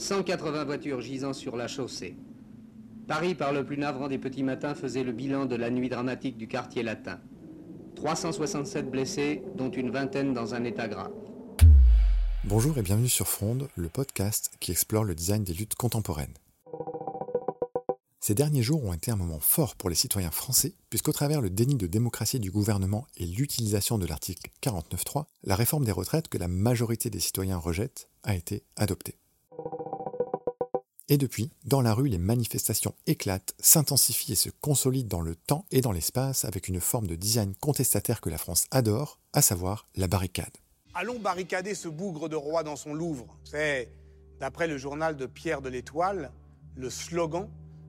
180 voitures gisant sur la chaussée. Paris, par le plus navrant des petits matins, faisait le bilan de la nuit dramatique du quartier latin. 367 blessés, dont une vingtaine dans un état grave. Bonjour et bienvenue sur Fronde, le podcast qui explore le design des luttes contemporaines. Ces derniers jours ont été un moment fort pour les citoyens français, puisqu'au travers le déni de démocratie du gouvernement et l'utilisation de l'article 49.3, la réforme des retraites que la majorité des citoyens rejettent a été adoptée. Et depuis, dans la rue, les manifestations éclatent, s'intensifient et se consolident dans le temps et dans l'espace avec une forme de design contestataire que la France adore, à savoir la barricade. Allons barricader ce bougre de roi dans son Louvre. C'est, d'après le journal de Pierre de l'Étoile, le slogan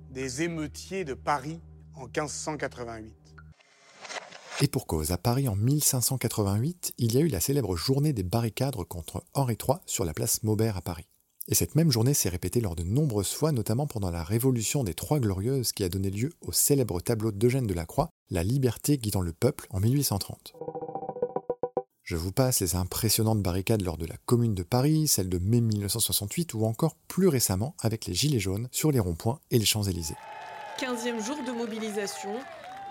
des émeutiers de Paris en 1588. Et pour cause, à Paris en 1588, il y a eu la célèbre journée des barricades contre Henri III sur la place Maubert à Paris. Et cette même journée s'est répétée lors de nombreuses fois, notamment pendant la Révolution des Trois Glorieuses qui a donné lieu au célèbre tableau d'Eugène Delacroix, La liberté guidant le peuple en 1830. Je vous passe les impressionnantes barricades lors de la Commune de Paris, celle de mai 1968 ou encore plus récemment avec les Gilets jaunes sur les ronds-points et les Champs-Élysées. 15e jour de mobilisation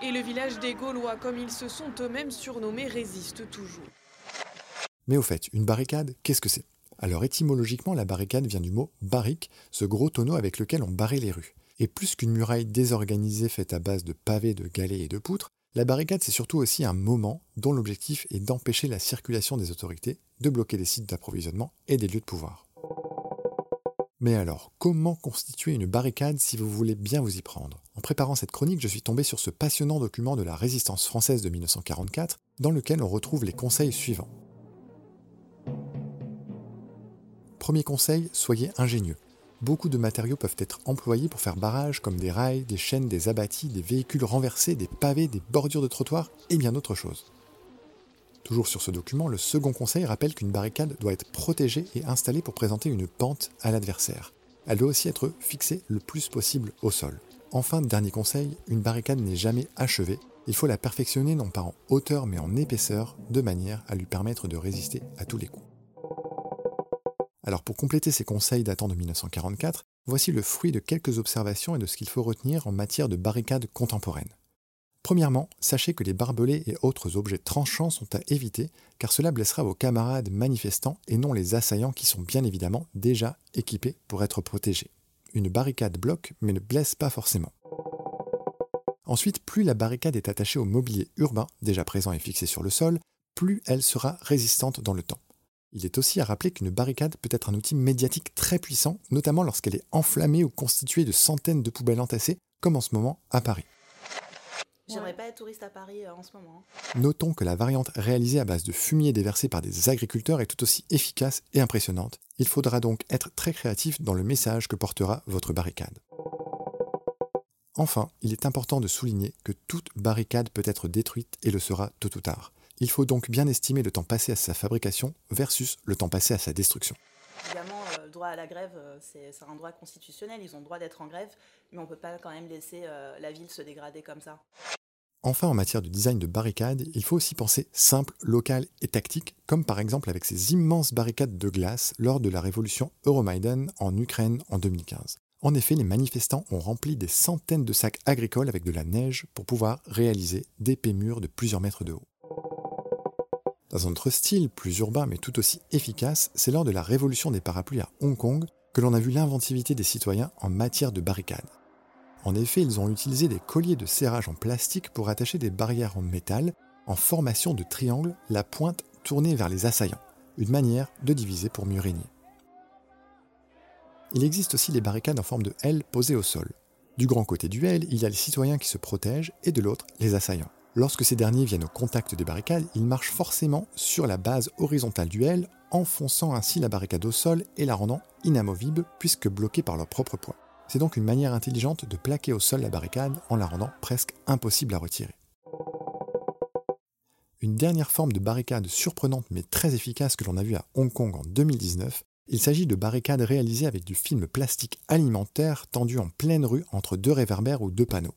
et le village des Gaulois, comme ils se sont eux-mêmes surnommés, résiste toujours. Mais au fait, une barricade, qu'est-ce que c'est? Alors étymologiquement, la barricade vient du mot barrique, ce gros tonneau avec lequel on barrait les rues. Et plus qu'une muraille désorganisée faite à base de pavés, de galets et de poutres, la barricade, c'est surtout aussi un moment dont l'objectif est d'empêcher la circulation des autorités, de bloquer des sites d'approvisionnement et des lieux de pouvoir. Mais alors, comment constituer une barricade si vous voulez bien vous y prendre? En préparant cette chronique, je suis tombé sur ce passionnant document de la résistance française de 1944, dans lequel on retrouve les conseils suivants. Premier conseil, soyez ingénieux. Beaucoup de matériaux peuvent être employés pour faire barrage comme des rails, des chaînes, des abattis, des véhicules renversés, des pavés, des bordures de trottoirs et bien d'autres choses. Toujours sur ce document, le second conseil rappelle qu'une barricade doit être protégée et installée pour présenter une pente à l'adversaire. Elle doit aussi être fixée le plus possible au sol. Enfin, dernier conseil, une barricade n'est jamais achevée. Il faut la perfectionner non pas en hauteur mais en épaisseur, de manière à lui permettre de résister à tous les coups. Alors pour compléter ces conseils datant de 1944, voici le fruit de quelques observations et de ce qu'il faut retenir en matière de barricades contemporaines. Premièrement, sachez que les barbelés et autres objets tranchants sont à éviter, car cela blessera vos camarades manifestants et non les assaillants qui sont bien évidemment déjà équipés pour être protégés. Une barricade bloque, mais ne blesse pas forcément. Ensuite, plus la barricade est attachée au mobilier urbain, déjà présent et fixé sur le sol, plus elle sera résistante dans le temps. Il est aussi à rappeler qu'une barricade peut être un outil médiatique très puissant, notamment lorsqu'elle est enflammée ou constituée de centaines de poubelles entassées, comme en ce moment à Paris. J'aimerais pas être touriste à Paris euh, en ce moment. Notons que la variante réalisée à base de fumier déversé par des agriculteurs est tout aussi efficace et impressionnante. Il faudra donc être très créatif dans le message que portera votre barricade. Enfin, il est important de souligner que toute barricade peut être détruite et le sera tôt ou tard. Il faut donc bien estimer le temps passé à sa fabrication versus le temps passé à sa destruction. Évidemment, euh, le droit à la grève, euh, c'est un droit constitutionnel, ils ont le droit d'être en grève, mais on ne peut pas quand même laisser euh, la ville se dégrader comme ça. Enfin, en matière de design de barricades, il faut aussi penser simple, local et tactique, comme par exemple avec ces immenses barricades de glace lors de la révolution Euromaidan en Ukraine en 2015. En effet, les manifestants ont rempli des centaines de sacs agricoles avec de la neige pour pouvoir réaliser d'épais murs de plusieurs mètres de haut. Dans un autre style, plus urbain mais tout aussi efficace, c'est lors de la révolution des parapluies à Hong Kong que l'on a vu l'inventivité des citoyens en matière de barricades. En effet, ils ont utilisé des colliers de serrage en plastique pour attacher des barrières en métal en formation de triangle, la pointe tournée vers les assaillants, une manière de diviser pour mieux régner. Il existe aussi les barricades en forme de L posées au sol. Du grand côté du L, il y a les citoyens qui se protègent et de l'autre, les assaillants. Lorsque ces derniers viennent au contact des barricades, ils marchent forcément sur la base horizontale du L, enfonçant ainsi la barricade au sol et la rendant inamovible puisque bloquée par leur propre poids. C'est donc une manière intelligente de plaquer au sol la barricade en la rendant presque impossible à retirer. Une dernière forme de barricade surprenante mais très efficace que l'on a vue à Hong Kong en 2019, il s'agit de barricades réalisées avec du film plastique alimentaire tendu en pleine rue entre deux réverbères ou deux panneaux.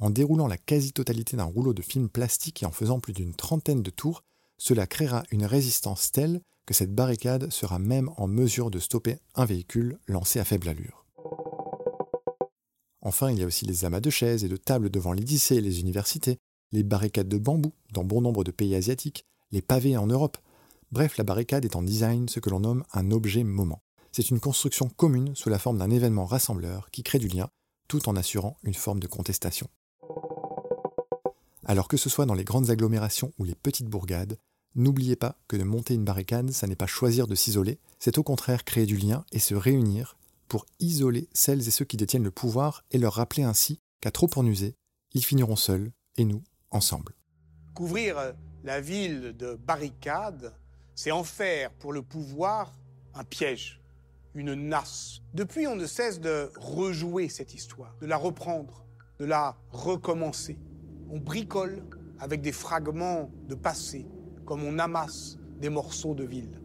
En déroulant la quasi-totalité d'un rouleau de film plastique et en faisant plus d'une trentaine de tours, cela créera une résistance telle que cette barricade sera même en mesure de stopper un véhicule lancé à faible allure. Enfin, il y a aussi les amas de chaises et de tables devant les et les universités, les barricades de bambou dans bon nombre de pays asiatiques, les pavés en Europe. Bref, la barricade est en design ce que l'on nomme un objet moment. C'est une construction commune sous la forme d'un événement rassembleur qui crée du lien tout en assurant une forme de contestation. Alors que ce soit dans les grandes agglomérations ou les petites bourgades, n'oubliez pas que de monter une barricade, ça n'est pas choisir de s'isoler, c'est au contraire créer du lien et se réunir pour isoler celles et ceux qui détiennent le pouvoir et leur rappeler ainsi qu'à trop en user, ils finiront seuls et nous ensemble. Couvrir la ville de barricades, c'est en faire pour le pouvoir un piège, une nasse. Depuis, on ne cesse de rejouer cette histoire, de la reprendre, de la recommencer. On bricole avec des fragments de passé, comme on amasse des morceaux de ville.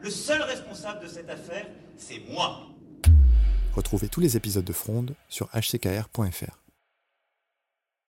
Le seul responsable de cette affaire, c'est moi. Retrouvez tous les épisodes de Fronde sur hckr.fr.